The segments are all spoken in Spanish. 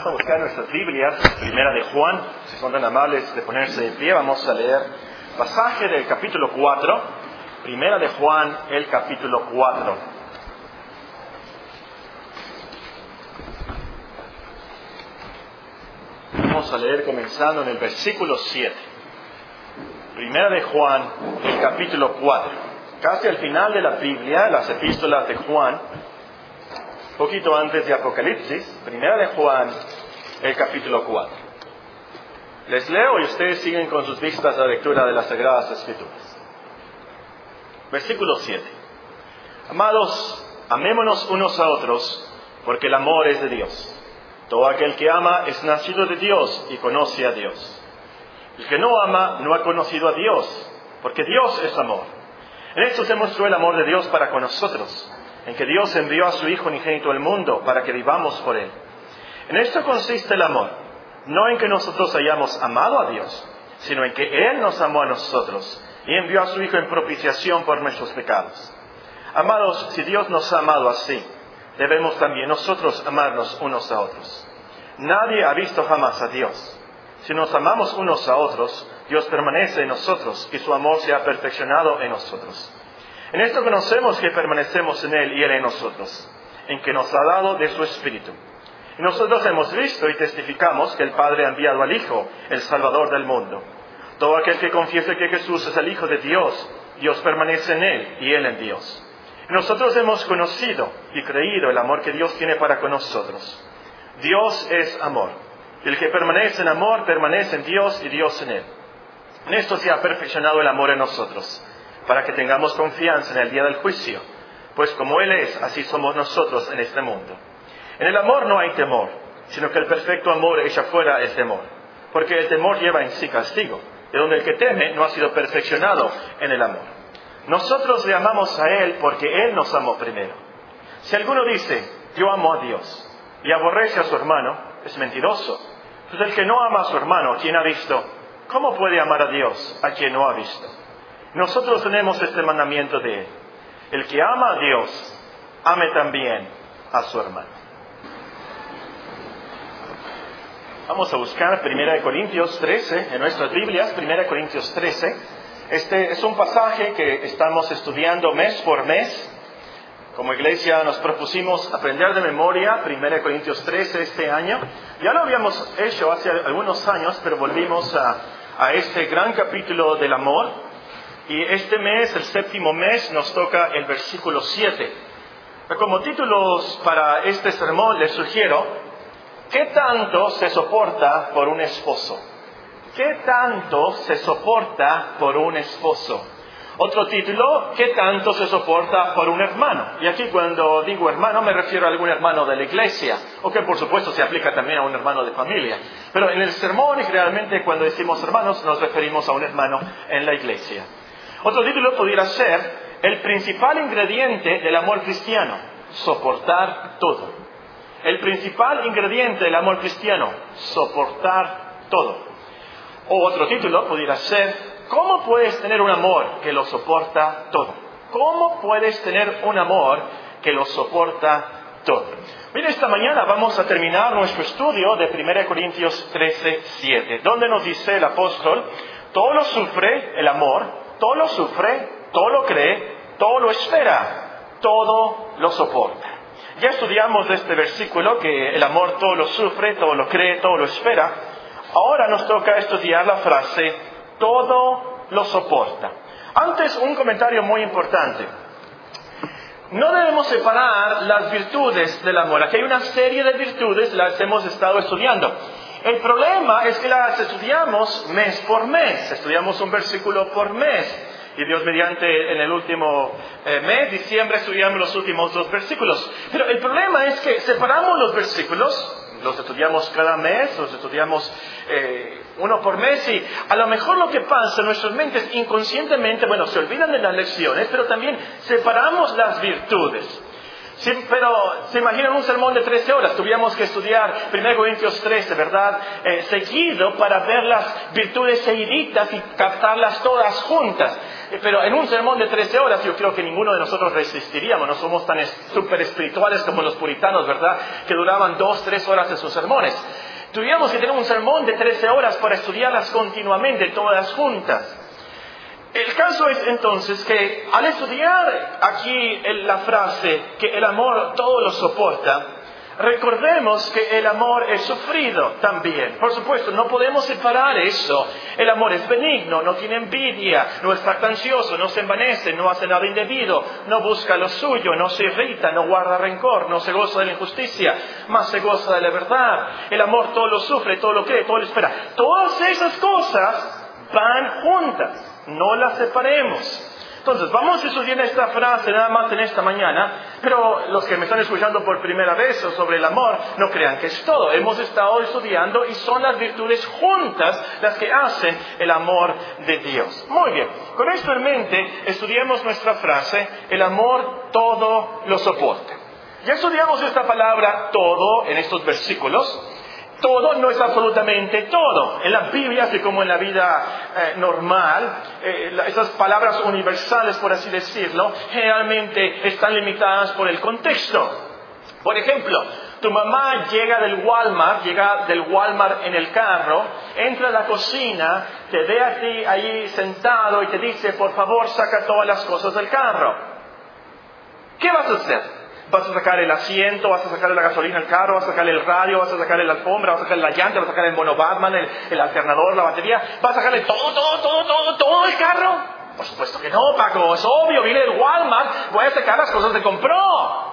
Vamos a buscar nuestras Biblias, primera de Juan, si son tan amables de ponerse de pie, vamos a leer pasaje del capítulo 4, primera de Juan, el capítulo 4. Vamos a leer comenzando en el versículo 7. Primera de Juan, el capítulo 4. Casi al final de la Biblia, las epístolas de Juan, poquito antes de Apocalipsis, primera de Juan, el capítulo 4. Les leo y ustedes siguen con sus vistas la lectura de las Sagradas Escrituras. Versículo 7. Amados, amémonos unos a otros, porque el amor es de Dios. Todo aquel que ama es nacido de Dios y conoce a Dios. El que no ama no ha conocido a Dios, porque Dios es amor. En esto se mostró el amor de Dios para con nosotros, en que Dios envió a su Hijo unigénito al mundo para que vivamos por Él. En esto consiste el amor, no en que nosotros hayamos amado a Dios, sino en que Él nos amó a nosotros y envió a su Hijo en propiciación por nuestros pecados. Amados, si Dios nos ha amado así, debemos también nosotros amarnos unos a otros. Nadie ha visto jamás a Dios. Si nos amamos unos a otros, Dios permanece en nosotros y su amor se ha perfeccionado en nosotros. En esto conocemos que permanecemos en Él y Él en nosotros, en que nos ha dado de su Espíritu. Y nosotros hemos visto y testificamos que el Padre ha enviado al Hijo, el Salvador del mundo. Todo aquel que confiese que Jesús es el Hijo de Dios, Dios permanece en Él y Él en Dios. Y nosotros hemos conocido y creído el amor que Dios tiene para con nosotros. Dios es amor. El que permanece en amor permanece en Dios y Dios en Él. En esto se ha perfeccionado el amor en nosotros, para que tengamos confianza en el día del juicio, pues como Él es, así somos nosotros en este mundo. En el amor no hay temor, sino que el perfecto amor echa fuera el temor, porque el temor lleva en sí castigo, de donde el que teme no ha sido perfeccionado en el amor. Nosotros le amamos a Él porque Él nos amó primero. Si alguno dice, yo amo a Dios, y aborrece a su hermano, es mentiroso. Pues el que no ama a su hermano, quien ha visto, ¿cómo puede amar a Dios a quien no ha visto? Nosotros tenemos este mandamiento de. El que ama a Dios, ame también a su hermano. Vamos a buscar 1 Corintios 13 en nuestras Biblias, 1 Corintios 13. Este es un pasaje que estamos estudiando mes por mes. Como iglesia nos propusimos aprender de memoria 1 Corintios 13 este año. Ya lo habíamos hecho hace algunos años, pero volvimos a este gran capítulo del amor. Y este mes, el séptimo mes, nos toca el versículo 7. Como títulos para este sermón les sugiero, ¿qué tanto se soporta por un esposo? ¿Qué tanto se soporta por un esposo? Otro título, ¿qué tanto se soporta por un hermano? Y aquí cuando digo hermano me refiero a algún hermano de la iglesia, o que por supuesto se aplica también a un hermano de familia. Pero en el sermón generalmente cuando decimos hermanos nos referimos a un hermano en la iglesia. Otro título pudiera ser el principal ingrediente del amor cristiano, soportar todo. El principal ingrediente del amor cristiano, soportar todo. O otro título pudiera ser, ¿cómo puedes tener un amor que lo soporta todo? ¿Cómo puedes tener un amor que lo soporta todo? Mira, esta mañana vamos a terminar nuestro estudio de 1 Corintios 13, 7, donde nos dice el apóstol, todo lo sufre el amor, todo lo sufre, todo lo cree, todo lo espera, todo lo soporta. Ya estudiamos este versículo que el amor todo lo sufre, todo lo cree, todo lo espera. Ahora nos toca estudiar la frase, todo lo soporta. Antes, un comentario muy importante. No debemos separar las virtudes del amor. Aquí hay una serie de virtudes, las hemos estado estudiando. El problema es que las estudiamos mes por mes, estudiamos un versículo por mes. Y Dios mediante en el último eh, mes, diciembre, estudiamos los últimos dos versículos. Pero el problema es que separamos los versículos, los estudiamos cada mes, los estudiamos eh, uno por mes y a lo mejor lo que pasa en nuestras mentes inconscientemente, bueno, se olvidan de las lecciones, pero también separamos las virtudes. Pero se imaginan un sermón de 13 horas, tuviéramos que estudiar 1 Corintios 13, ¿verdad? Eh, seguido para ver las virtudes seguiditas y captarlas todas juntas. Eh, pero en un sermón de 13 horas yo creo que ninguno de nosotros resistiríamos, no somos tan súper espirituales como los puritanos, ¿verdad? Que duraban dos, tres horas de sus sermones. Tuviéramos que tener un sermón de 13 horas para estudiarlas continuamente, todas juntas. El caso es entonces que al estudiar aquí la frase que el amor todo lo soporta, recordemos que el amor es sufrido también. Por supuesto, no podemos separar eso. El amor es benigno, no tiene envidia, no está ansioso, no se envanece, no hace nada indebido, no busca lo suyo, no se irrita, no guarda rencor, no se goza de la injusticia, más se goza de la verdad. El amor todo lo sufre, todo lo cree, todo lo espera. Todas esas cosas van juntas no las separemos. Entonces, vamos a estudiar esta frase nada más en esta mañana, pero los que me están escuchando por primera vez sobre el amor, no crean que es todo. Hemos estado estudiando y son las virtudes juntas las que hacen el amor de Dios. Muy bien, con esto en mente, estudiemos nuestra frase, el amor todo lo soporta. Ya estudiamos esta palabra todo en estos versículos todo no es absolutamente todo. En la Biblia, así como en la vida eh, normal, eh, esas palabras universales, por así decirlo, generalmente están limitadas por el contexto. Por ejemplo, tu mamá llega del Walmart, llega del Walmart en el carro, entra a la cocina, te ve a ti ahí sentado y te dice, por favor, saca todas las cosas del carro. ¿Qué vas a hacer? Vas a sacar el asiento, vas a sacar la gasolina del carro, vas a sacar el radio, vas a sacar la alfombra, vas a sacar la llanta, vas a sacar el mono Batman, el, alternador, la batería, vas a sacarle todo, todo, todo, todo, todo el carro. Por supuesto que no, Paco, es obvio, viene del Walmart, voy a sacar las cosas que compró.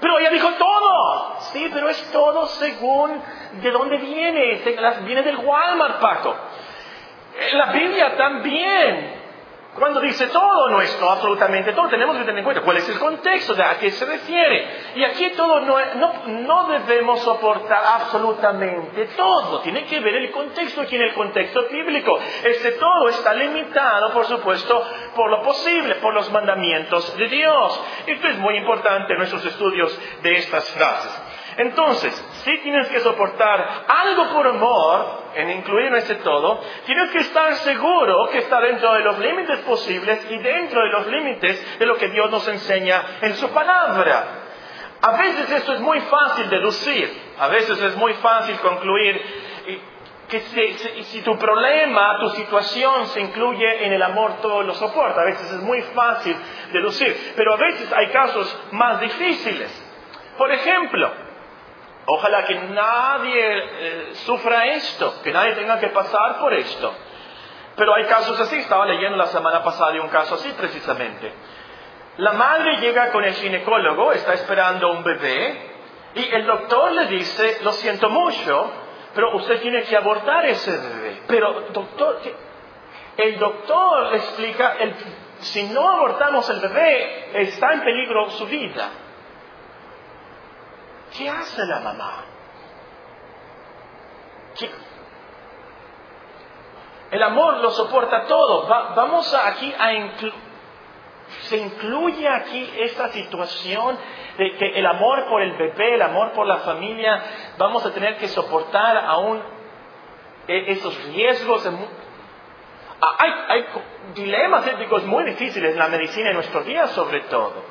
Pero ella dijo todo. Sí, pero es todo según de dónde viene. Viene del Walmart, Paco. La Biblia también cuando dice todo nuestro, absolutamente todo, tenemos que tener en cuenta cuál es el contexto, de a qué se refiere. Y aquí todo no, no, debemos soportar absolutamente todo. Tiene que ver el contexto aquí en el contexto bíblico. Este todo está limitado, por supuesto, por lo posible, por los mandamientos de Dios. Esto es muy importante en nuestros estudios de estas frases. Entonces, si tienes que soportar algo por amor, en incluir ese todo, tienes que estar seguro que está dentro de los límites posibles y dentro de los límites de lo que Dios nos enseña en su palabra. A veces esto es muy fácil deducir, a veces es muy fácil concluir que si, tu problema, tu situación se incluye en el amor, todo lo soporta. A veces es muy fácil deducir, pero a veces hay casos más difíciles. Por ejemplo, Ojalá que nadie eh, sufra esto, que nadie tenga que pasar por esto. Pero hay casos así, estaba leyendo la semana pasada de un caso así precisamente. La madre llega con el ginecólogo, está esperando un bebé, y el doctor le dice, lo siento mucho, pero usted tiene que abortar ese bebé. Pero doctor, el doctor explica, si no abortamos el bebé, está en peligro su vida. ¿Qué hace la mamá? El amor lo soporta todo. vamos aquí a incluir. Se incluye aquí esta situación de que el amor por el bebé, el amor por la familia, vamos a tener que soportar aún e, esos riesgos. hay, hay dilemas éticos muy difíciles en la medicina en nuestros días sobre todo.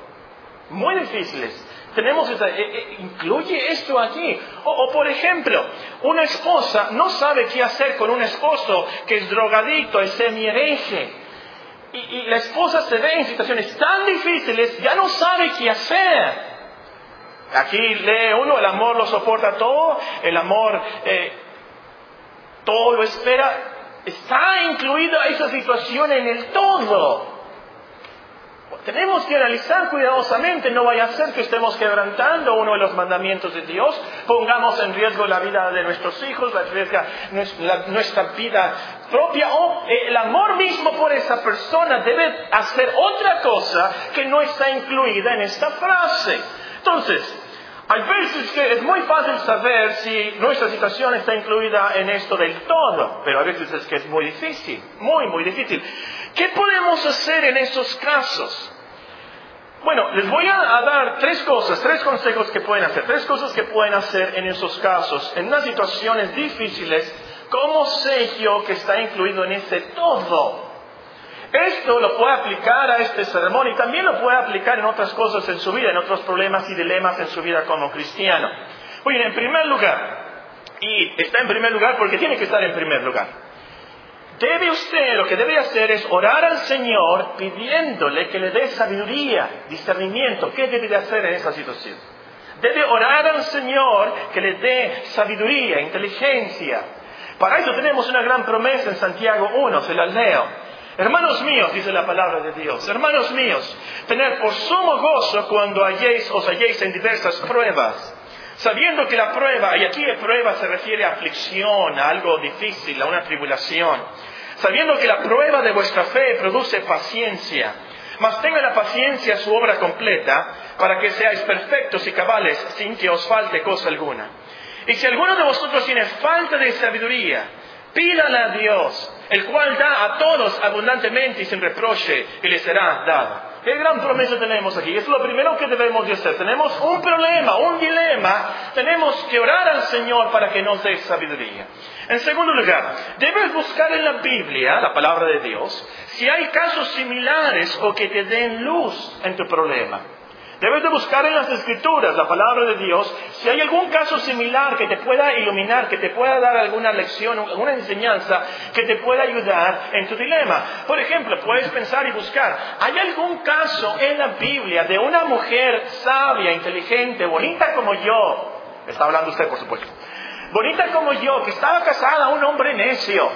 Muy difíciles. Tenemos esa, eh, eh, incluye esto aquí. O, por ejemplo, una esposa no sabe qué hacer con un esposo que es drogadicto, es semi Y, y, la esposa se ve en situaciones tan difíciles, ya no sabe qué hacer. Aquí lee uno, el amor lo soporta todo, el amor eh, todo lo espera. Está incluida esa situación en el todo. Tenemos que analizar cuidadosamente, no vaya a ser que estemos quebrantando uno de los mandamientos de Dios, pongamos en riesgo la vida de nuestros hijos, la, nuestra vida propia o eh, el amor mismo por esa persona debe hacer otra cosa que no está incluida en esta frase. Entonces, hay veces que es muy fácil saber si nuestra situación está incluida en esto del todo, pero a veces es que es muy difícil, muy, muy difícil. ¿Qué podemos hacer en esos casos? Bueno, les voy a, dar tres cosas, tres consejos que pueden hacer, tres cosas que pueden hacer en esos casos, en unas situaciones difíciles, ¿cómo sé yo que está incluido en ese todo? Esto lo puede aplicar a este sermón y también lo puede aplicar en otras cosas en su vida, en otros problemas y dilemas en su vida como cristiano. Oye, en primer lugar, y está en primer lugar porque tiene que estar en primer lugar. Debe usted, lo que debe hacer es orar al Señor pidiéndole que le dé sabiduría, discernimiento. ¿Qué debe de hacer en esa situación? Debe orar al Señor que le dé sabiduría, inteligencia. Para eso tenemos una gran promesa en Santiago 1, se la leo. Hermanos míos, dice la palabra de Dios, hermanos míos, tener por sumo gozo cuando halléis, os halléis en diversas pruebas Sabiendo que la prueba, y aquí la prueba se refiere a aflicción, a algo difícil, a una tribulación. Sabiendo que la prueba de vuestra fe produce paciencia. Mas tenga la paciencia su obra completa, para que seáis perfectos y cabales sin que os falte cosa alguna. Y si alguno de vosotros tiene falta de sabiduría, pídala a Dios, el cual da a todos abundantemente y sin reproche, y le será dado. ¿Qué gran promesa tenemos aquí? Es lo primero que debemos de hacer. Tenemos un problema, un dilema. Tenemos que orar al Señor para que nos dé sabiduría. En segundo lugar, debes buscar en la Biblia, la palabra de Dios, si hay casos similares o que te den luz en tu problema. Debes de buscar en las escrituras, la palabra de Dios, si hay algún caso similar que te pueda iluminar, que te pueda dar alguna lección, alguna enseñanza que te pueda ayudar en tu dilema. Por ejemplo, puedes pensar y buscar, ¿hay algún caso en la Biblia de una mujer sabia, inteligente, bonita como yo? Está hablando usted, por supuesto. Bonita como yo, que estaba casada a un hombre necio.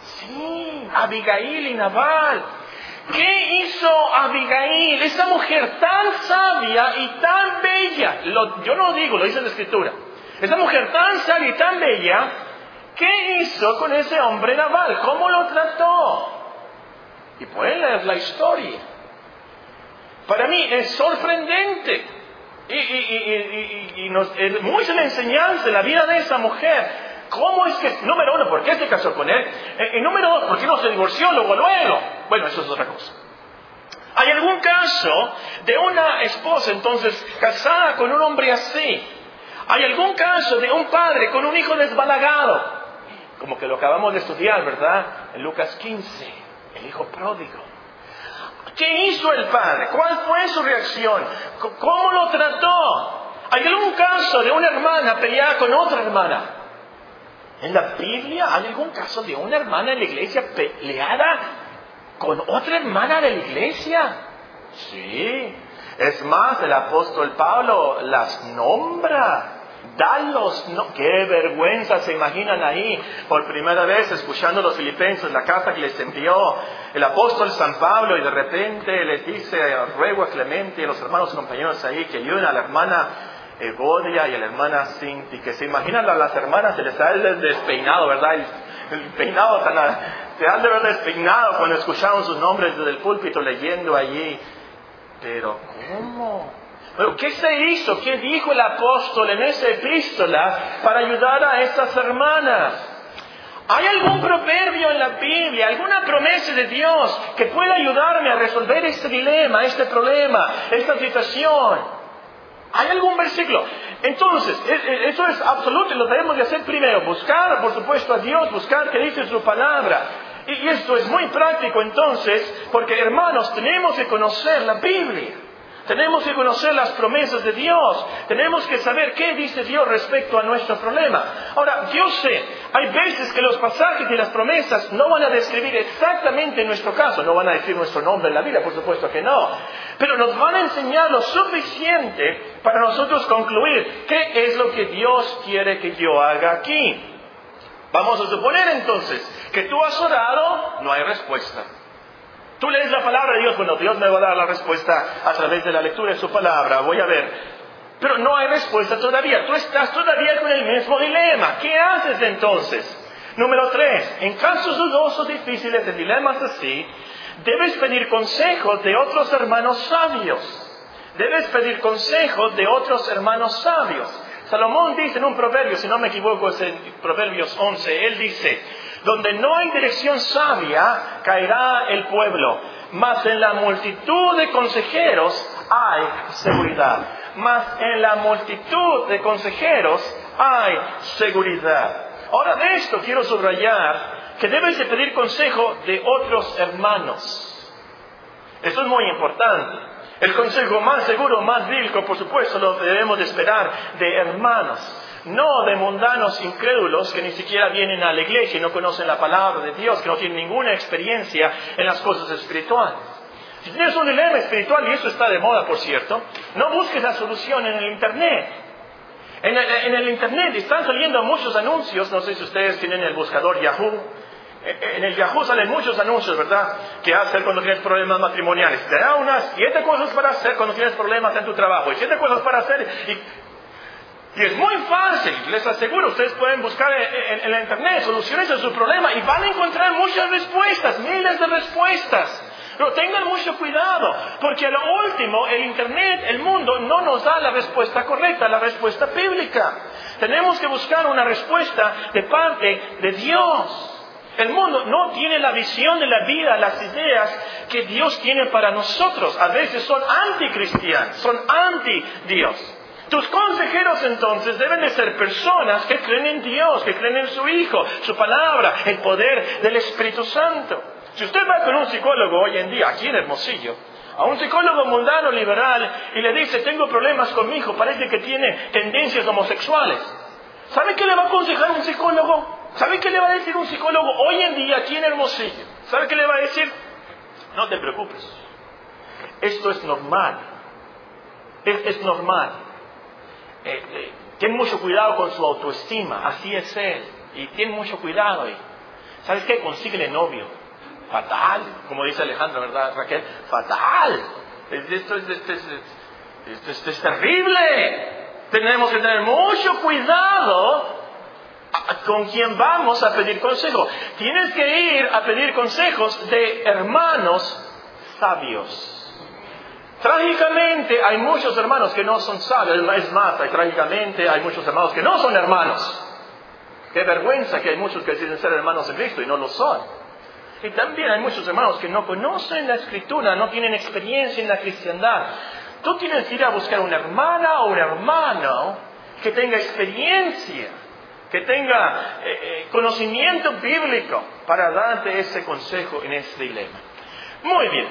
Sí, Abigail y Naval ¿Qué hizo Abigail, esa mujer tan sabia y tan bella? yo no lo digo, lo dice la escritura. Esa mujer tan sabia y tan bella, ¿qué hizo con ese hombre naval? ¿Cómo lo trató? Y pueden leer la historia. Para mí es sorprendente y, y, nos, es muy la enseñanza la vida de esa mujer. ¿Cómo es que, número uno, por qué se casó con él? Eh, y número dos, ¿por qué no se divorció luego, luego? Bueno, eso es otra cosa. ¿Hay algún caso de una esposa entonces casada con un hombre así? ¿Hay algún caso de un padre con un hijo desbalagado? Como que lo acabamos de estudiar, ¿verdad? En Lucas 15, el hijo pródigo. ¿Qué hizo el padre? ¿Cuál fue su reacción? ¿Cómo lo trató? ¿Hay algún caso de una hermana peleada con otra hermana? En la Biblia hay algún caso de una hermana en la iglesia peleada con otra hermana de la iglesia. Sí. Es más, el apóstol Pablo las nombra. Dalos, qué vergüenza se imaginan ahí, por primera vez escuchando a los filipenses, la carta que les envió el apóstol San Pablo, y de repente les dice, ruego a Clemente y a los hermanos compañeros ahí que ayuden a la hermana Evodia y a la hermana Cinti, que se imaginan a las hermanas, se les ha despeinado, ¿verdad? El, peinado tan, se han de ver despeinado cuando escucharon sus nombres desde el púlpito leyendo allí. Pero, ¿cómo? Pero, ¿qué se hizo? ¿Qué dijo el apóstol en esa epístola para ayudar a estas hermanas? ¿Hay algún proverbio en la Biblia, alguna promesa de Dios que pueda ayudarme a resolver este dilema, este problema, esta situación? ¿Hay algún versículo? Entonces, e, e, eso es absoluto y lo debemos de hacer primero. Buscar, por supuesto, a Dios, buscar que dice su palabra. Y esto es muy práctico entonces, porque hermanos, tenemos que conocer la Biblia. Tenemos que conocer las promesas de Dios. Tenemos que saber qué dice Dios respecto a nuestro problema. Ahora, yo sé, hay veces que los pasajes y las promesas no van a describir exactamente nuestro caso. No van a decir nuestro nombre en la Biblia, por supuesto que no. Pero nos van a enseñar lo suficiente para nosotros concluir qué es lo que Dios quiere que yo haga aquí. Vamos a suponer entonces que tú has orado, no hay respuesta. Tú lees la palabra de Dios, bueno, Dios me va a dar la respuesta a través de la lectura de su palabra, voy a ver. Pero no hay respuesta todavía, tú estás todavía con el mismo dilema. ¿Qué haces entonces? Número tres, en casos dudosos, difíciles, de dilemas así, debes pedir consejos de otros hermanos sabios. Debes pedir consejos de otros hermanos sabios. Salomón dice en un proverbio, si no me equivoco es en Proverbios 11, él dice, donde no hay dirección sabia, caerá el pueblo. Mas en la multitud de consejeros hay seguridad. Mas en la multitud de consejeros hay seguridad. Ahora de esto quiero subrayar que debes de pedir consejo de otros hermanos. Eso es muy importante. El consejo más seguro, más bíblico, por supuesto, lo debemos de esperar de hermanos no de mundanos incrédulos que ni siquiera vienen a la iglesia y no conocen la palabra de Dios, que no tienen ninguna experiencia en las cosas espirituales. Si tienes un dilema espiritual, y eso está de moda, por cierto, no busques la solución en el Internet. En el, Internet están saliendo muchos anuncios, no sé si ustedes tienen el buscador Yahoo. En el Yahoo salen muchos anuncios, ¿verdad? ¿Qué hacer cuando tienes problemas matrimoniales? Te da unas siete cosas para hacer cuando tienes problemas en tu trabajo y siete cosas para hacer. Y es muy fácil, les aseguro, ustedes pueden buscar en, en, la internet soluciones a su problema y van a encontrar muchas respuestas, miles de respuestas. Pero tengan mucho cuidado, porque a lo último el Internet, el mundo, no nos da la respuesta correcta, la respuesta bíblica. Tenemos que buscar una respuesta de parte de Dios. El mundo no tiene la visión de la vida, las ideas que Dios tiene para nosotros. A veces son anticristianos, son anti-Dios. Tus consejeros entonces deben de ser personas que creen en Dios, que creen en su Hijo, su palabra, el poder del Espíritu Santo. Si usted va con un psicólogo hoy en día, aquí en Hermosillo, a un psicólogo mundano liberal y le dice, tengo problemas con mi hijo, parece que tiene tendencias homosexuales. ¿Sabe qué le va a aconsejar un psicólogo? ¿Sabe qué le va a decir un psicólogo hoy en día aquí en Hermosillo? ¿Sabe qué le va a decir? No te preocupes. Esto es normal. es normal. Eh, eh, mucho cuidado con su autoestima, así es él, y ten mucho cuidado. Y, ¿Sabes qué? Consíguele novio. Fatal, como dice Alejandra, ¿verdad, Raquel? Fatal. Esto es, esto es, esto es terrible. Tenemos que tener mucho cuidado con quien vamos a pedir consejo. Tienes que ir a pedir consejos de hermanos sabios. Trágicamente hay muchos hermanos que no son sabios, es más, hay, trágicamente hay muchos hermanos que no son hermanos. Qué vergüenza que hay muchos que dicen ser hermanos en Cristo y no lo son. Y también hay muchos hermanos que no conocen la escritura, no tienen experiencia en la cristiandad. Tú tienes que ir a buscar una hermana o un hermano que tenga experiencia, que tenga eh, eh, conocimiento bíblico para darte ese consejo en este dilema. Muy bien,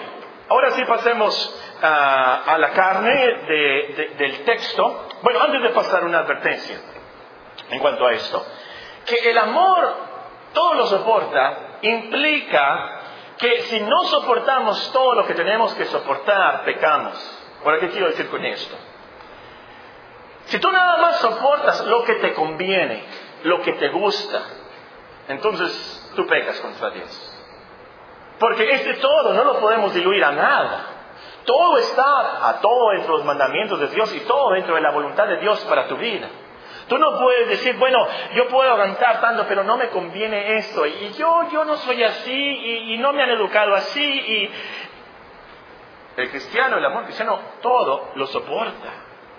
ahora sí pasemos a, la carne del texto. Bueno, antes de pasar una advertencia en cuanto a esto, que el amor todo lo soporta implica que si no soportamos todo lo que tenemos que soportar, pecamos. ¿Por qué quiero decir con esto? Si tú nada más soportas lo que te conviene, lo que te gusta, entonces tú pecas contra Dios. Porque este todo no lo podemos diluir a nada. Todo está a todo entre los mandamientos de Dios y todo dentro de la voluntad de Dios para tu vida. Tú no puedes decir, bueno, yo puedo aguantar tanto, pero no me conviene esto. Y yo, yo no soy así y, y no me han educado así. Y el cristiano, el amor cristiano, todo lo soporta.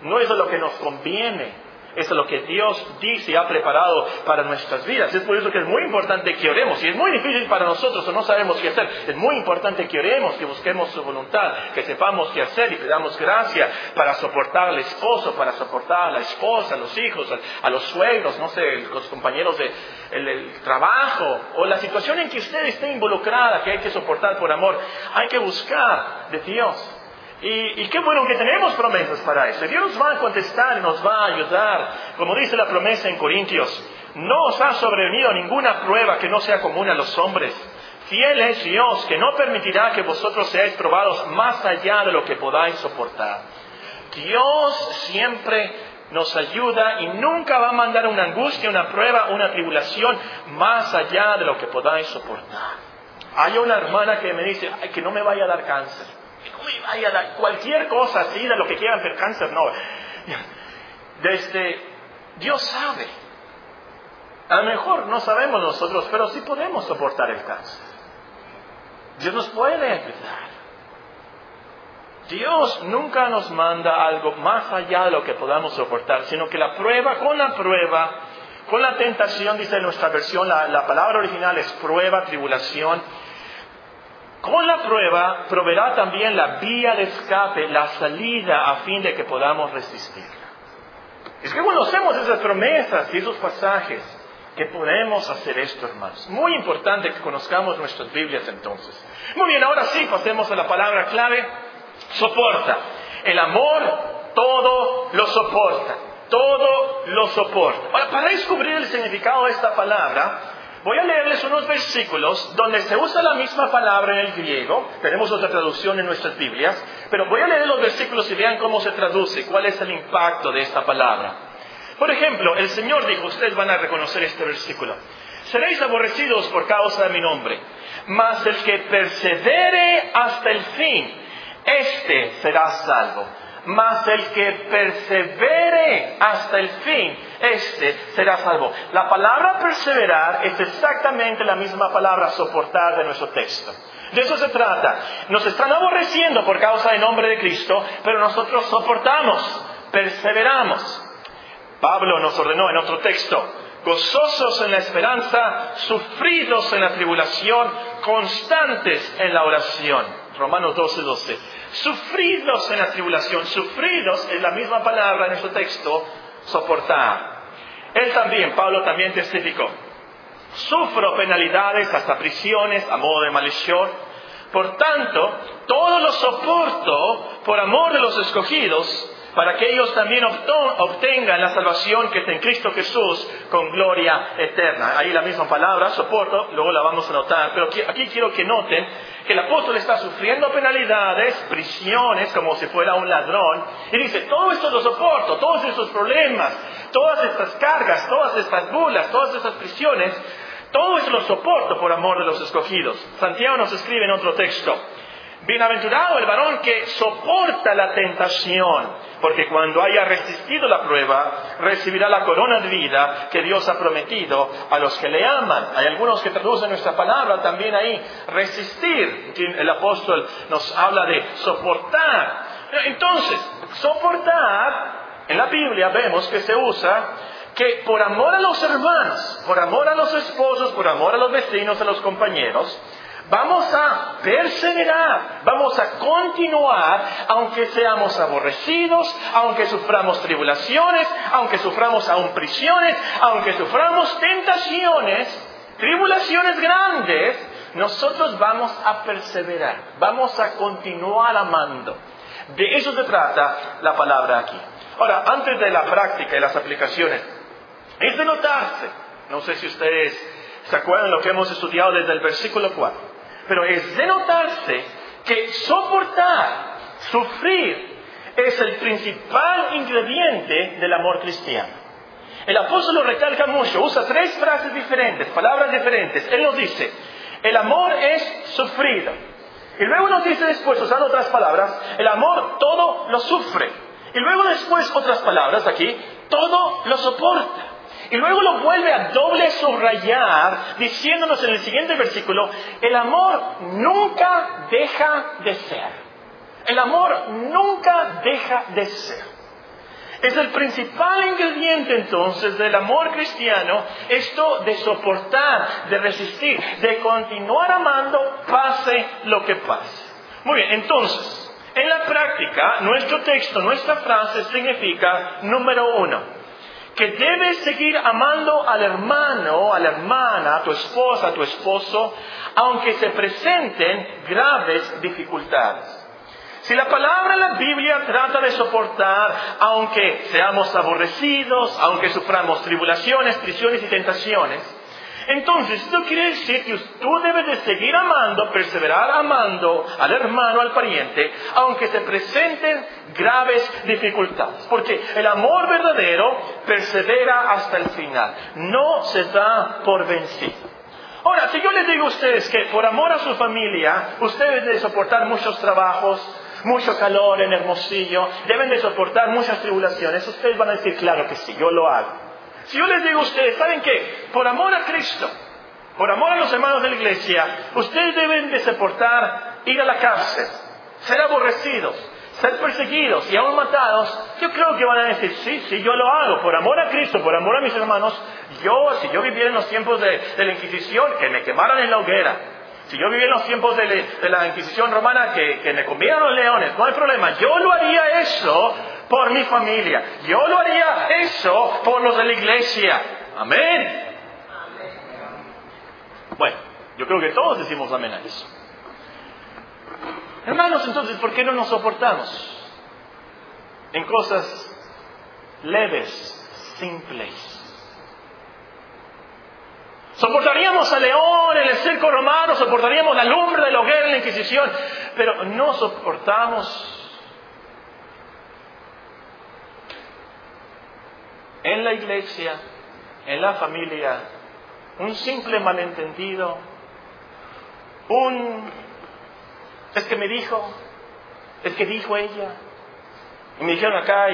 No es lo que nos conviene. Eso es lo que Dios dice y ha preparado para nuestras vidas. Es por eso que es muy importante que oremos. Y es muy difícil para nosotros o no sabemos qué hacer. Es muy importante que oremos, que busquemos su voluntad, que sepamos qué hacer y pedamos gracia para soportar al esposo, para soportar a la esposa, a los hijos, a, los suegros, no sé, los compañeros de el trabajo o la situación en que usted esté involucrada, que hay que soportar por amor. Hay que buscar de Dios y, qué bueno que tenemos promesas para eso. Dios nos va a contestar y nos va a ayudar. Como dice la promesa en Corintios, no os ha sobrevenido ninguna prueba que no sea común a los hombres. Fiel es Dios, que no permitirá que vosotros seáis probados más allá de lo que podáis soportar. Dios siempre nos ayuda y nunca va a mandar una angustia, una prueba, una tribulación más allá de lo que podáis soportar. Hay una hermana que me dice, que no me vaya a dar cáncer cualquier cosa así de lo que quieran, pero cáncer no. Desde Dios sabe. A lo mejor no sabemos nosotros, pero sí podemos soportar el cáncer. Dios nos puede ayudar. Dios nunca nos manda algo más allá de lo que podamos soportar, sino que la prueba, con la prueba, con la tentación, dice nuestra versión, la, la palabra original es prueba, tribulación, con la prueba proveerá también la vía de escape, la salida a fin de que podamos resistirla. Es que conocemos esas promesas y esos pasajes. que podemos hacer esto, hermanos. Muy importante que conozcamos nuestras Biblias entonces. Muy bien, ahora sí, pasemos a la palabra clave, soporta. El amor todo lo soporta, todo lo soporta. Ahora, para descubrir el significado de esta palabra, voy a leerles unos versículos donde se usa la misma palabra en el griego. Tenemos otra traducción en nuestras Biblias, pero voy a leer los versículos y vean cómo se traduce, cuál es el impacto de esta palabra. Por ejemplo, el Señor dijo, ustedes van a reconocer este versículo, seréis aborrecidos por causa de mi nombre, mas el que persevere hasta el fin, éste será salvo. Mas el que persevere hasta el fin, éste será salvo. La palabra perseverar es exactamente la misma palabra soportar de nuestro texto. De eso se trata. Nos están aborreciendo por causa del nombre de Cristo, pero nosotros soportamos, perseveramos. Pablo nos ordenó en otro texto, gozosos en la esperanza, sufridos en la tribulación, constantes en la oración. Romanos 12, 12. Sufridos en la tribulación, sufridos es la misma palabra en nuestro texto, soportar. Él también, Pablo también testificó, sufro penalidades hasta prisiones a modo de maldición. Por tanto, todo lo soporto por amor de los escogidos, para que ellos también obtengan la salvación que está en Cristo Jesús con gloria eterna. Ahí la misma palabra, soporto, luego la vamos a notar, pero aquí quiero que noten que el apóstol está sufriendo penalidades, prisiones, como si fuera un ladrón, y dice, todo esto lo soporto, todos estos problemas, todas estas cargas, todas estas bulas, todas estas prisiones, todo eso lo soporto por amor de los escogidos. Santiago nos escribe en otro texto, Bienaventurado el varón que soporta la tentación, porque cuando haya resistido la prueba, recibirá la corona de vida que Dios ha prometido a los que le aman. Hay algunos que traducen nuestra palabra también ahí, resistir. El apóstol nos habla de soportar. Entonces, soportar, en la Biblia vemos que se usa que por amor a los hermanos, por amor a los esposos, por amor a los vecinos, a los compañeros, Vamos a perseverar, vamos a continuar, aunque seamos aborrecidos, aunque suframos tribulaciones, aunque suframos aún prisiones, aunque suframos tentaciones, tribulaciones grandes, nosotros vamos a perseverar, vamos a continuar amando. De eso se trata la palabra aquí. Ahora, antes de la práctica y las aplicaciones, es de notarse, no sé si ustedes se acuerdan lo que hemos estudiado desde el versículo 4 pero es de notarse que soportar, sufrir, es el principal ingrediente del amor cristiano. El apóstol lo recalca mucho, usa tres frases diferentes, palabras diferentes. Él nos dice, el amor es sufrido. Y luego nos dice después, usando otras palabras, el amor todo lo sufre. Y luego después otras palabras aquí, todo lo soporta. Y luego lo vuelve a doble subrayar, diciéndonos en el siguiente versículo, el amor nunca deja de ser. El amor nunca deja de ser. Es el principal ingrediente entonces del amor cristiano, esto de soportar, de resistir, de continuar amando, pase lo que pase. Muy bien, entonces, en la práctica, nuestro texto, nuestra frase significa, número uno, que debes seguir amando al hermano, a la hermana, a tu esposa, a tu esposo, aunque se presenten graves dificultades. Si la palabra en la Biblia trata de soportar, aunque seamos aborrecidos, aunque suframos tribulaciones, prisiones y tentaciones, entonces, esto quiere decir que tú debes de seguir amando, perseverar amando al hermano, al pariente, aunque se presenten graves dificultades. Porque el amor verdadero persevera hasta el final, no se da por vencido. Ahora, si yo les digo a ustedes que por amor a su familia, ustedes deben de soportar muchos trabajos, mucho calor en Hermosillo, deben de soportar muchas tribulaciones, ustedes van a decir, claro que sí, yo lo hago. Si yo les digo a ustedes, ¿saben qué? Por amor a Cristo, por amor a los hermanos de la iglesia, ustedes deben de soportar ir a la cárcel, ser aborrecidos, ser perseguidos y aún matados, yo creo que van a decir, sí, sí, yo lo hago, por amor a Cristo, por amor a mis hermanos, yo, si yo viviera en los tiempos de, la Inquisición, que me quemaran en la hoguera, si yo viviera en los tiempos de, la Inquisición romana, que, que me comieran los leones, no hay problema, yo lo haría eso por mi familia. Yo lo haría eso por los de la iglesia. Amén. Bueno, yo creo que todos decimos amén a eso. Hermanos, entonces, ¿por qué no nos soportamos? En cosas leves, simples. Soportaríamos a León en el cerco romano, soportaríamos la lumbre de la hoguera en la Inquisición, pero no soportamos en la iglesia, en la familia, un simple malentendido, un es que me dijo, es que dijo ella, y me dijeron acá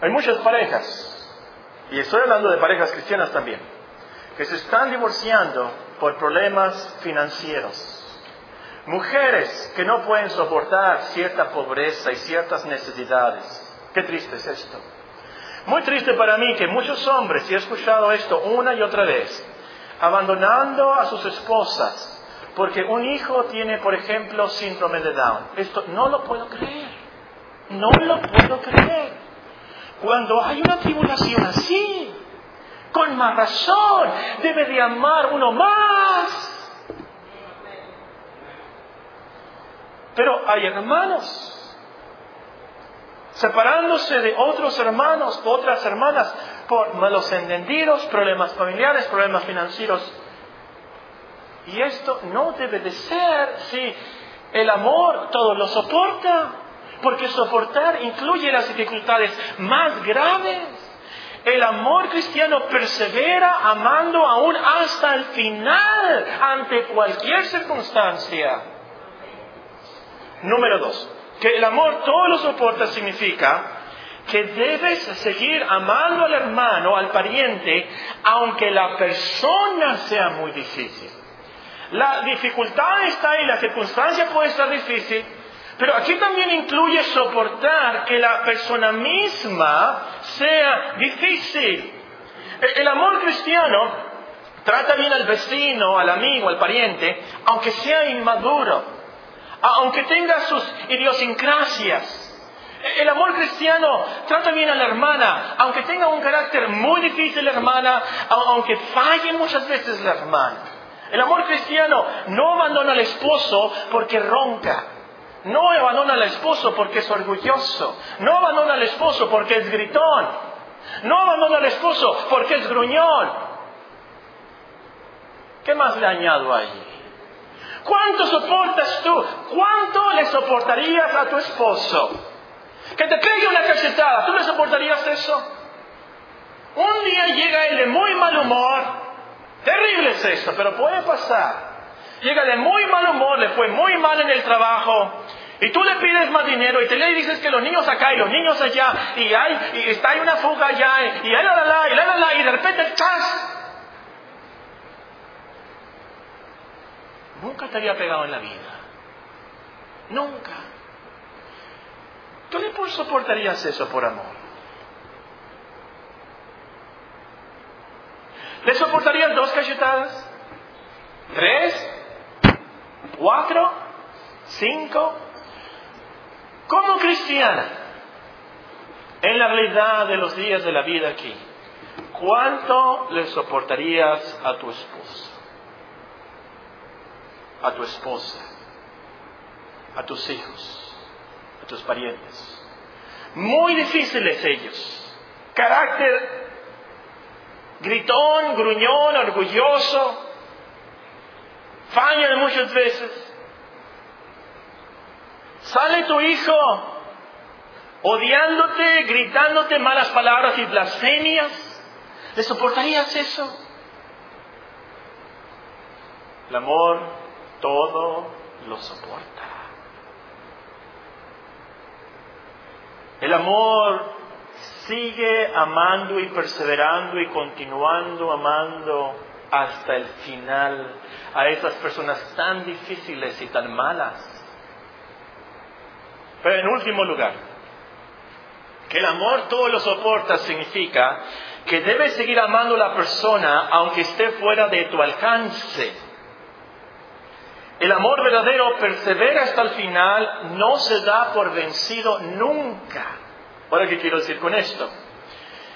hay muchas parejas, y estoy hablando de parejas cristianas también, que se están divorciando por problemas financieros. Mujeres que no pueden soportar cierta pobreza y ciertas necesidades. Qué triste es esto. Muy triste para mí que muchos hombres, y he escuchado esto una y otra vez, abandonando a sus esposas porque un hijo tiene, por ejemplo, síndrome de Down. Esto no lo puedo creer. No lo puedo creer. Cuando hay una tribulación así, con más razón, debe de amar uno más. Pero hay hermanos separándose de otros hermanos, otras hermanas, por malos entendidos, problemas familiares, problemas financieros. Y esto no debe de ser si el amor todo lo soporta, porque soportar incluye las dificultades más graves. El amor cristiano persevera amando aún hasta el final, ante cualquier circunstancia. Número dos, que el amor todo lo soporta significa que debes seguir amando al hermano, al pariente, aunque la persona sea muy difícil. La dificultad está ahí, la circunstancia puede estar difícil, pero aquí también incluye soportar que la persona misma sea difícil. El amor cristiano trata bien al vecino, al amigo, al pariente, aunque sea inmaduro, aunque tenga sus idiosincrasias. El amor cristiano trata bien a la hermana, aunque tenga un carácter muy difícil la hermana, aunque falle muchas veces la hermana. El amor cristiano no abandona al esposo porque ronca. No abandona al esposo porque es orgulloso. No abandona al esposo porque es gritón. No abandona al esposo porque es gruñón. ¿Qué más le añado ahí? ¿Cuánto soportas tú? ¿Cuánto le soportarías a tu esposo? Que te pegue una cachetada. ¿Tú le soportarías eso? Un día llega él de muy mal humor Terrible es esto, pero puede pasar. Llega de muy mal humor, le fue muy mal en el trabajo, y tú le pides más dinero y te le dices que los niños acá y los niños allá, y, hay, y está ahí una fuga allá, y la la la, y la la la, y de repente ¡chas! Nunca te había pegado en la vida. Nunca. ¿Tú le soportarías eso por amor? ¿Le soportarías dos cachetadas? ¿Tres? ¿Cuatro? ¿Cinco? Como cristiana, en la realidad de los días de la vida aquí, ¿cuánto le soportarías a tu esposo? A tu esposa, a tus hijos, a tus parientes. Muy difíciles ellos. Carácter gritón, gruñón, orgulloso, fallan muchas veces. Sale tu hijo odiándote, gritándote malas palabras y blasfemias. ¿Le soportarías eso? El amor todo lo soporta. El amor sigue amando y perseverando y continuando amando hasta el final a esas personas tan difíciles y tan malas. Pero en último lugar, que el amor todo lo soporta significa que debes seguir amando a la persona aunque esté fuera de tu alcance. El amor verdadero persevera hasta el final, no se da por vencido nunca. Ahora, ¿qué quiero decir con esto?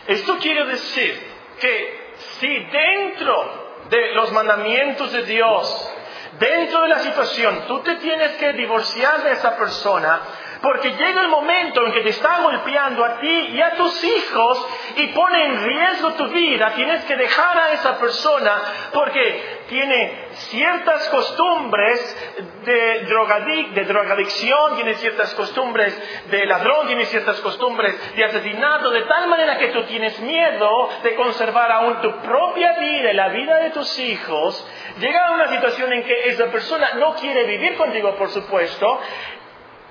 Esto quiere decir que si dentro de los mandamientos de Dios, dentro de la situación, tú te tienes que divorciar de esa persona, porque llega el momento en que te está golpeando a ti y a tus hijos y pone en riesgo tu vida. Tienes que dejar a esa persona porque tiene ciertas costumbres de, drogadic, de drogadicción, tiene ciertas costumbres de ladrón, tiene ciertas costumbres de asesinato, de tal manera que tú tienes miedo de conservar aún tu propia vida y la vida de tus hijos. Llega a una situación en que esa persona no quiere vivir contigo, por supuesto,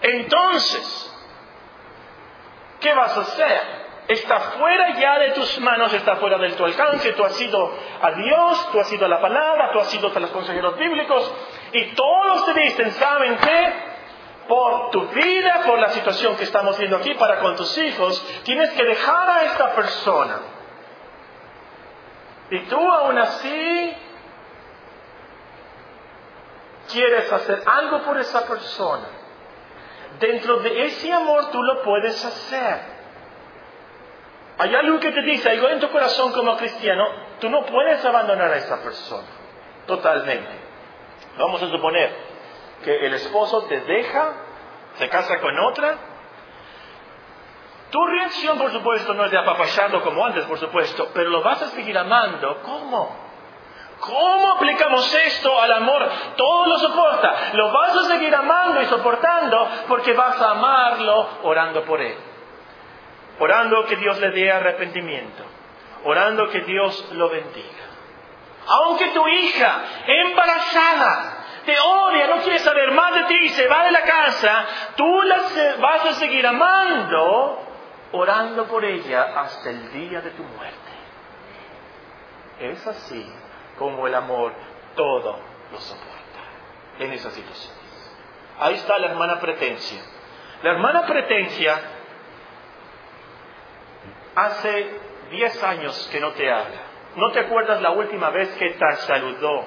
entonces, ¿qué vas a hacer? Está fuera ya de tus manos, está fuera de tu alcance. Tú has ido a Dios, tú has ido a la palabra, tú has ido a los consejeros bíblicos y todos te dicen, ¿saben qué? Por tu vida, por la situación que estamos viendo aquí para con tus hijos, tienes que dejar a esta persona. Y tú aún así quieres hacer algo por esa persona dentro de ese amor tú lo puedes hacer. Hay algo que te dice, algo en tu corazón como cristiano, tú no puedes abandonar a esa persona totalmente. Vamos a suponer que el esposo te deja, se casa con otra. Tu reacción, por supuesto, no es de apapacharlo como antes, por supuesto, pero lo vas a seguir amando. ¿Cómo? ¿Cómo aplicamos esto al amor? Todo lo soporta. Lo vas a seguir amando y soportando porque vas a amarlo orando por él. Orando que Dios le dé arrepentimiento. Orando que Dios lo bendiga. Aunque tu hija embarazada te odia, no quiere saber más de ti, se va de la casa, tú la vas a seguir amando orando por ella hasta el día de tu muerte. Es así como el amor todo lo soporta en esas situaciones. Ahí está la hermana pretencia. La hermana pretencia hace 10 años que no te habla. ¿No te acuerdas la última vez que te saludó?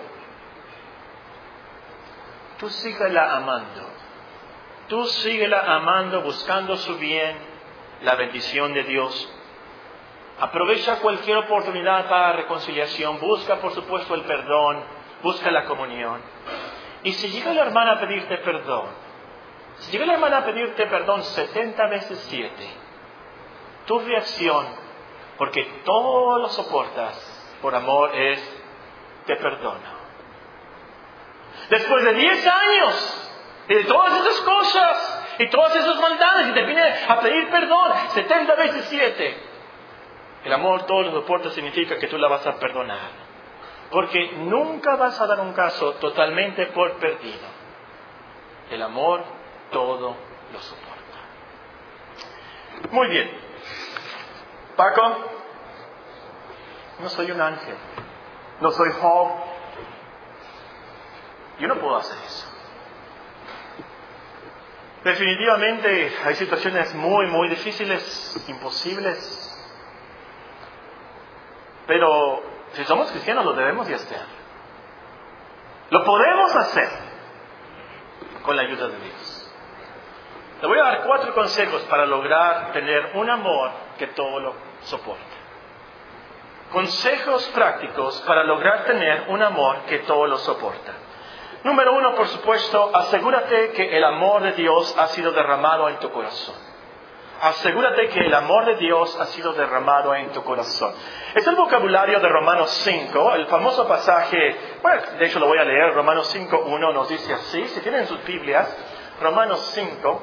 Tú síguela amando. Tú síguela amando, buscando su bien, la bendición de Dios Aprovecha cualquier oportunidad para reconciliación, busca por supuesto el perdón, busca la comunión. Y si llega la hermana a pedirte perdón, si llega la hermana a pedirte perdón 70 veces 7, tu reacción, porque todo lo soportas por amor, es te perdono. Después de 10 años y de todas esas cosas y todas esas maldades y te viene a pedir perdón 70 veces 7, el amor todo lo soporta significa que tú la vas a perdonar. Porque nunca vas a dar un caso totalmente por perdido. El amor todo lo soporta. Muy bien. Paco, no soy un ángel. No soy Job. Yo no puedo hacer eso. Definitivamente hay situaciones muy, muy difíciles, imposibles, pero si somos cristianos lo debemos de hacer. Lo podemos hacer con la ayuda de Dios. Le voy a dar cuatro consejos para lograr tener un amor que todo lo soporta. Consejos prácticos para lograr tener un amor que todo lo soporta. Número uno, por supuesto, asegúrate que el amor de Dios ha sido derramado en tu corazón asegúrate que el amor de Dios ha sido derramado en tu corazón. Es el vocabulario de Romanos 5, el famoso pasaje, bueno, de hecho lo voy a leer, Romanos 5.1 nos dice así, si tienen sus Biblias, Romanos 5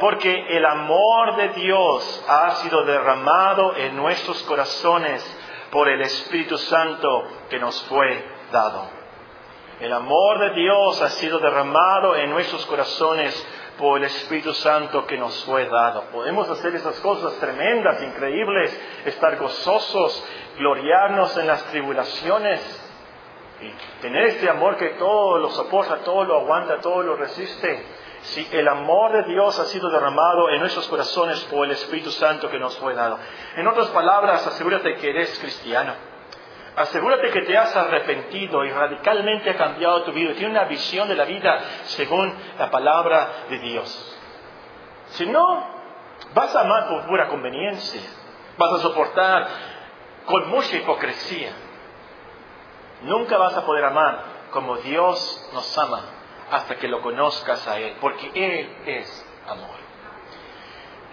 porque el amor de Dios ha sido derramado en nuestros corazones por el Espíritu Santo que nos fue dado. El amor de Dios ha sido derramado en nuestros corazones por el Espíritu Santo que nos fue dado. Podemos hacer esas cosas tremendas, increíbles, estar gozosos, gloriarnos en las tribulaciones. y tener este amor que todo lo soporta, todo lo aguanta, todo lo resiste. Si el amor de Dios ha sido derramado en nuestros corazones por el Espíritu Santo que nos fue dado. En otras palabras, asegúrate que eres cristiano. Asegúrate que te has arrepentido y radicalmente ha cambiado tu vida. Tiene una visión de la vida según la palabra de Dios. Si no, vas a amar por pura conveniencia. Vas a soportar con mucha hipocresía. Nunca vas a poder amar como Dios nos ama hasta que lo conozcas a Él, porque Él es amor.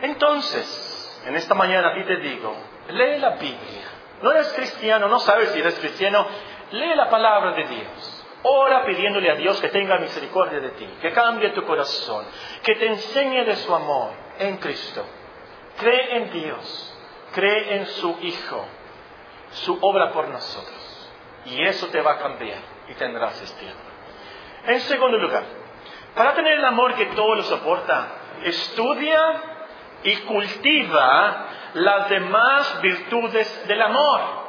Entonces, en esta mañana a ti te digo, lee la Biblia. No eres cristiano, no sabes si eres cristiano, lee la palabra de Dios. Ora pidiéndole a Dios que tenga misericordia de ti, que cambie tu corazón, que te enseñe de su amor en Cristo. Cree en Dios, cree en su Hijo, su obra por nosotros. Y eso te va a cambiar y tendrás este. En segundo lugar, para tener el amor que todo lo soporta, estudia y cultiva las demás virtudes del amor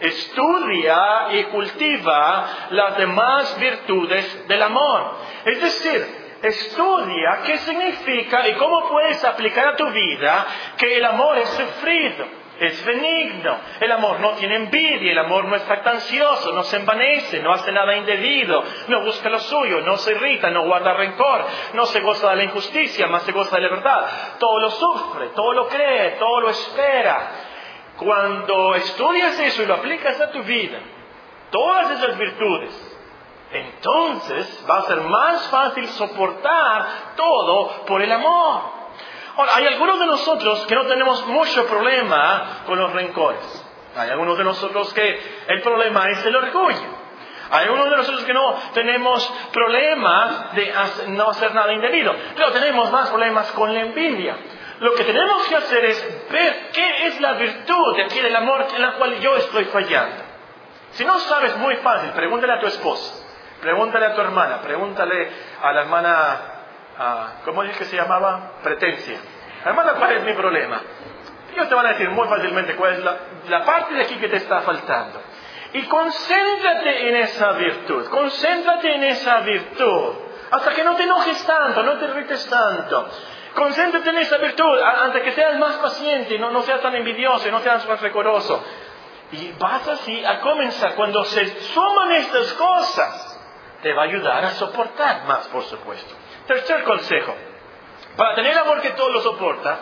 estudia y cultiva las demás virtudes del amor. Es decir, estudia qué significa y cómo puedes aplicar a tu vida que el amor es sufrido. Es benigno, el amor no tiene envidia, el amor no es ansioso, no se envanece, no hace nada indebido, no busca lo suyo, no se irrita, no guarda rencor, no se goza de la injusticia, más se goza de la verdad. Todo lo sufre, todo lo cree, todo lo espera, cuando estudias eso y lo aplicas a tu vida, todas esas virtudes, entonces va a ser más fácil soportar todo por el amor. Ahora, hay algunos de nosotros que no tenemos mucho problema con los rencores. Hay algunos de nosotros que el problema es el orgullo. Hay algunos de nosotros que no tenemos problema de no hacer nada indebido, pero tenemos más problemas con la envidia. Lo que tenemos que hacer es ver qué es la virtud de aquí del amor en la cual yo estoy fallando. Si no sabes, muy fácil, pregúntale a tu esposa, pregúntale a tu hermana, pregúntale a la hermana, ¿cómo es que se llamaba? Pretencia. Hermana, ¿cuál es mi problema? Ellos te van a decir muy fácilmente cuál es la, la parte de aquí que te está faltando. Y concéntrate en esa virtud, concéntrate en esa virtud, hasta que no te enojes tanto, no te irrites tanto. Concéntrate en esa virtud antes que seas más paciente, no, no seas tan envidioso, no seas más recoroso. Y vas así a comenzar. Cuando se suman estas cosas, te va a ayudar a soportar más, por supuesto. Tercer consejo. Para tener amor que todo lo soporta,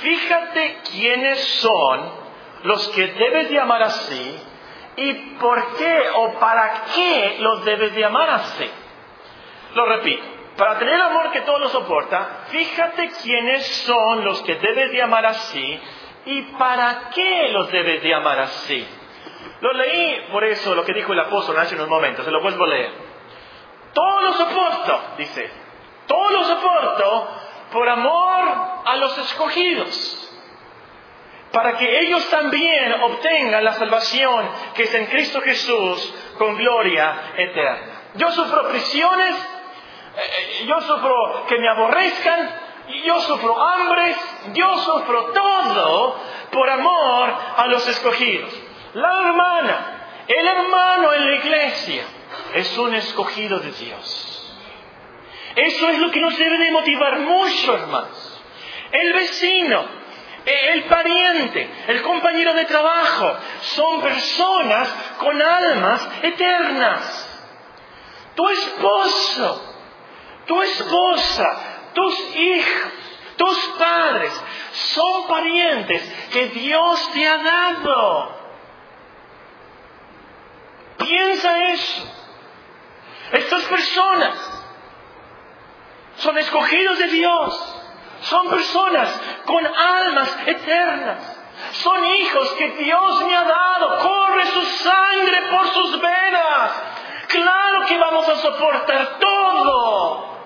fíjate quiénes son los que debes de amar así y por qué o para qué los debes de amar así. Lo repito. Para tener amor que todo lo soporta, fíjate quiénes son los que debes de amar así y para qué los debes de amar así. Lo leí por eso, lo que dijo el apóstol hace unos momentos, se lo vuelvo a leer. Todo lo soporto, dice, todo lo soporto por amor a los escogidos, para que ellos también obtengan la salvación que es en Cristo Jesús con gloria eterna. Yo sufro prisiones eh, yo sufro que me aborrezcan, yo sufro hambre, yo sufro todo por amor a los escogidos. La hermana, el hermano en la iglesia es un escogido de Dios. Eso es lo que nos debe de motivar mucho, hermanos. El vecino, el pariente, el compañero de trabajo, son personas con almas eternas. Tu esposo, tu esposa, tus hijos, tus padres son parientes que Dios te ha dado. Piensa eso. Estas personas son escogidos de Dios. Son personas con almas eternas. Son hijos que Dios me ha dado. Corre su sangre por sus venas. Claro que vamos a soportar todo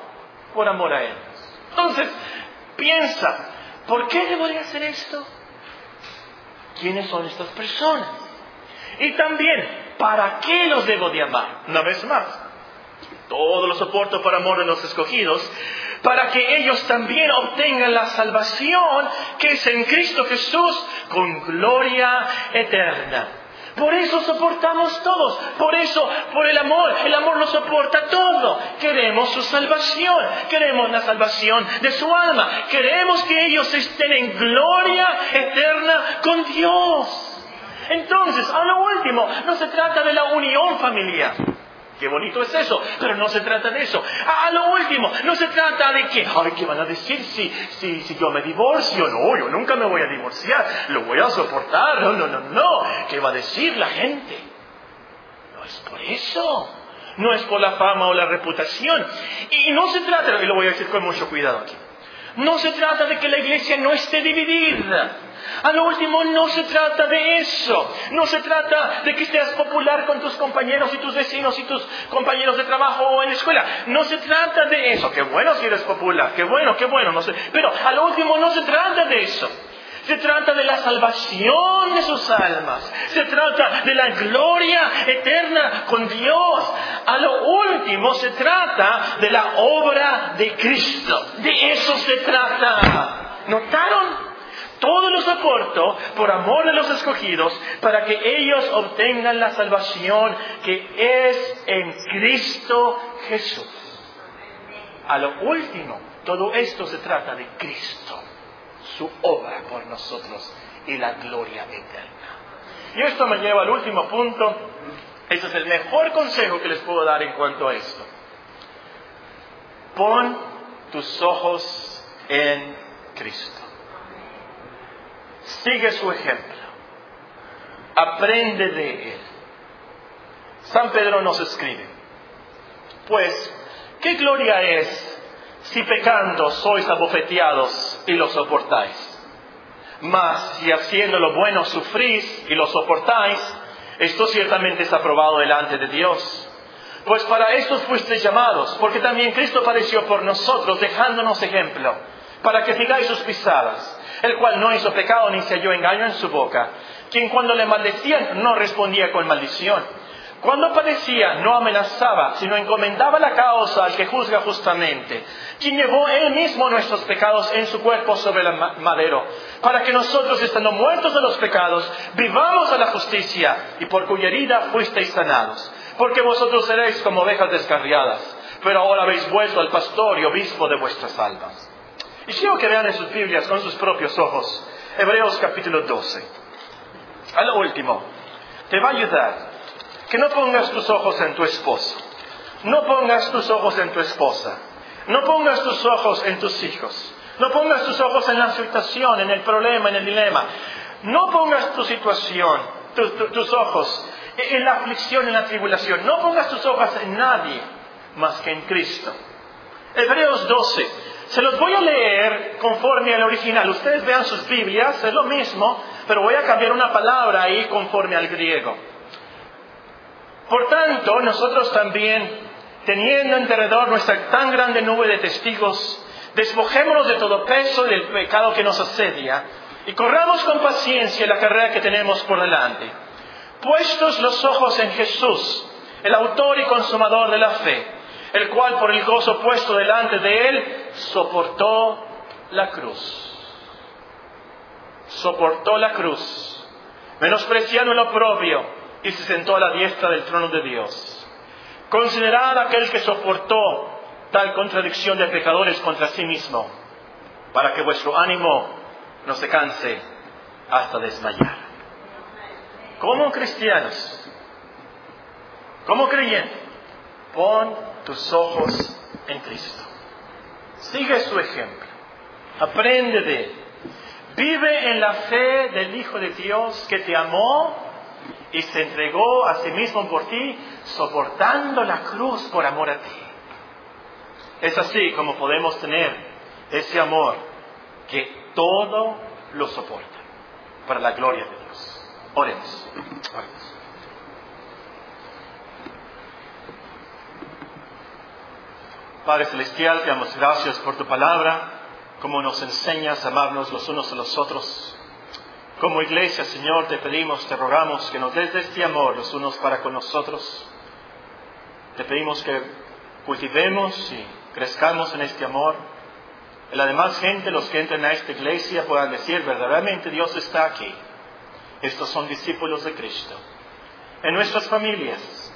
por amor a Él. Entonces, piensa, ¿por qué debería hacer esto? ¿Quiénes son estas personas? Y también, ¿para qué los debo de amar? Una vez más, todo lo soporto por amor de los escogidos, para que ellos también obtengan la salvación que es en Cristo Jesús con gloria eterna. Por eso soportamos todos. Por eso, por el amor. El amor lo soporta todo. Queremos su salvación. Queremos la salvación de su alma. Queremos que ellos estén en gloria eterna con Dios. Entonces, a lo último, no se trata de la unión familiar. Qué bonito es eso, pero no se trata de eso. A lo último, no se trata de que, ay, ¿qué van a decir si, si, si yo me divorcio? No, yo nunca me voy a divorciar, lo voy a soportar. No, no, no, no. ¿Qué va a decir la gente? No es por eso. No es por la fama o la reputación. Y no se trata, y lo voy a decir con mucho cuidado aquí. No se trata de que la iglesia no esté dividida. A lo último, no se trata de eso. No se trata de que seas popular con tus compañeros y tus vecinos y tus compañeros de trabajo o en la escuela. No se trata de eso. Qué bueno si eres popular. Qué bueno, qué bueno. Pero a lo último, no se trata de eso. Se trata de la salvación de sus almas. Se trata de la gloria eterna con Dios. A lo último se trata de la obra de Cristo. De eso se trata. ¿Notaron? Todo lo soporto por amor de los escogidos para que ellos obtengan la salvación que es en Cristo Jesús. A lo último, todo esto se trata de Cristo su obra por nosotros y la gloria eterna. Y esto me lleva al último punto. Este es el mejor consejo que les puedo dar en cuanto a esto. Pon tus ojos en Cristo. Sigue su ejemplo. Aprende de Él. San Pedro nos escribe, pues, ¿qué gloria es si pecando sois abofeteados y lo soportáis. Mas si haciendo lo bueno sufrís y lo soportáis, esto ciertamente es aprobado delante de Dios. Pues para esto fuisteis llamados, porque también Cristo padeció por nosotros, dejándonos ejemplo, para que sigáis sus pisadas, el cual no hizo pecado ni se halló engaño en su boca, quien cuando le maldecían no respondía con maldición cuando padecía, no amenazaba, sino encomendaba la causa al que juzga justamente, quien llevó él mismo nuestros pecados en su cuerpo sobre el madero, para que nosotros, estando muertos de los pecados, vivamos a la justicia, y por cuya herida fuisteis sanados. Porque vosotros seréis como ovejas descarriadas, pero ahora habéis vuelto al pastor y obispo de vuestras almas. Y quiero que vean en sus Biblias con sus propios ojos, Hebreos capítulo 12. A lo último, te va a ayudar que no pongas tus ojos en tu esposo, no pongas tus ojos en tu esposa, no pongas tus ojos en tus hijos, no pongas tus ojos en la situación, en el problema, en el dilema, no pongas tu situación, tus ojos en la aflicción, en la tribulación, no pongas tus ojos en nadie más que en Cristo. Hebreos 12, se los voy a leer conforme al original. Ustedes vean sus Biblias, es lo mismo, pero voy a cambiar una palabra ahí conforme al griego. Por tanto, nosotros también, teniendo en derredor nuestra tan grande nube de testigos, despojémonos de todo peso del pecado que nos asedia y corramos con paciencia la carrera que tenemos por delante. Puestos los ojos en Jesús, el autor y consumador de la fe, el cual por el gozo puesto delante de él soportó la cruz. Soportó la cruz, menospreciando el oprobio y se sentó a la diestra del trono de Dios. Considerad aquel que soportó tal contradicción de pecadores contra sí mismo, para que vuestro ánimo no se canse hasta desmayar. Como cristianos, como creyentes, pon tus ojos en Cristo. Sigue su ejemplo. Aprende de él. Vive en la fe del Hijo de Dios que te amó y se entregó a sí mismo por ti, soportando la cruz por amor a ti. Es así como podemos tener ese amor que todo lo soporta para la gloria de Dios. Oremos. Padre Celestial, te damos gracias por tu palabra, como nos enseñas a amarnos los unos a los otros. Como iglesia, Señor, te pedimos, te rogamos que nos des este amor los unos para con nosotros. Te pedimos que cultivemos y crezcamos en este amor. Y la demás gente, los que entren a esta iglesia, puedan decir, verdaderamente Dios está aquí. Estos son discípulos de Cristo. en nuestras familias,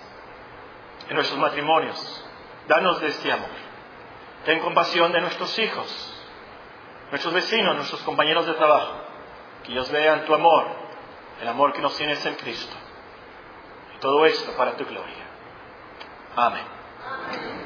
en nuestros matrimonios. Danos de este amor. Ten compasión de nuestros hijos, nuestros vecinos, nuestros compañeros de trabajo. Que ellos vean tu amor, el amor que nos tienes en Cristo. Y todo esto para tu gloria. Amén.